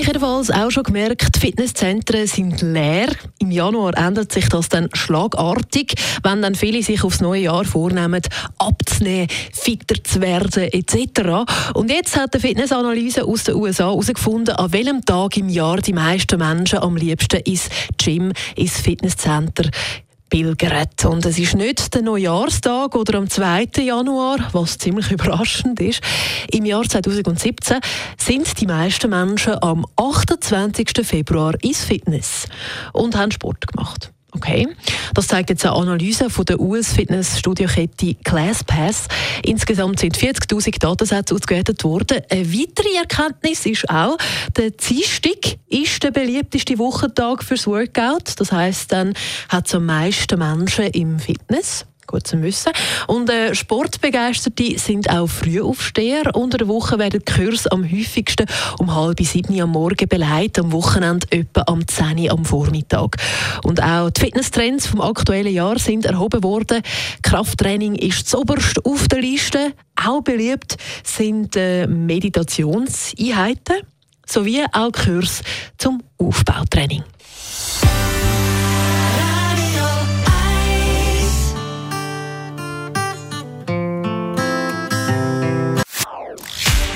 ich jedenfalls auch schon gemerkt, die Fitnesszentren sind leer. Im Januar ändert sich das dann schlagartig, wenn dann viele sich aufs neue Jahr vornehmen, abzunehmen, fitter zu werden etc. Und jetzt hat eine Fitnessanalyse aus den USA herausgefunden, an welchem Tag im Jahr die meisten Menschen am liebsten ins Gym, ins Fitnesscenter pilgert. Und es ist nicht der Neujahrstag oder am 2. Januar, was ziemlich überraschend ist. Im Jahr 2017 sind die meisten Menschen am 28. Februar ins Fitness und haben Sport gemacht. Okay, das zeigt jetzt eine Analyse von der US-Fitness-Studiokette ClassPass. Insgesamt sind 40.000 Datensätze ausgewertet worden. Eine weitere Erkenntnis ist auch, der Dienstag ist der beliebteste Wochentag fürs Workout. Das heißt, dann hat es am meisten Menschen im Fitness. Gut zu wissen. Und äh, Sportbegeisterte sind auch Frühaufsteher. Unter der Woche werden die Kurse am häufigsten um halb sieben am Morgen beleidigt, am Wochenende etwa am 10 am Vormittag. Und auch die Fitnesstrends vom aktuellen Jahr sind erhoben worden. Krafttraining ist zoberst auf der Liste. Auch beliebt sind äh, Meditationseinheiten sowie auch Kurs zum Aufbautraining.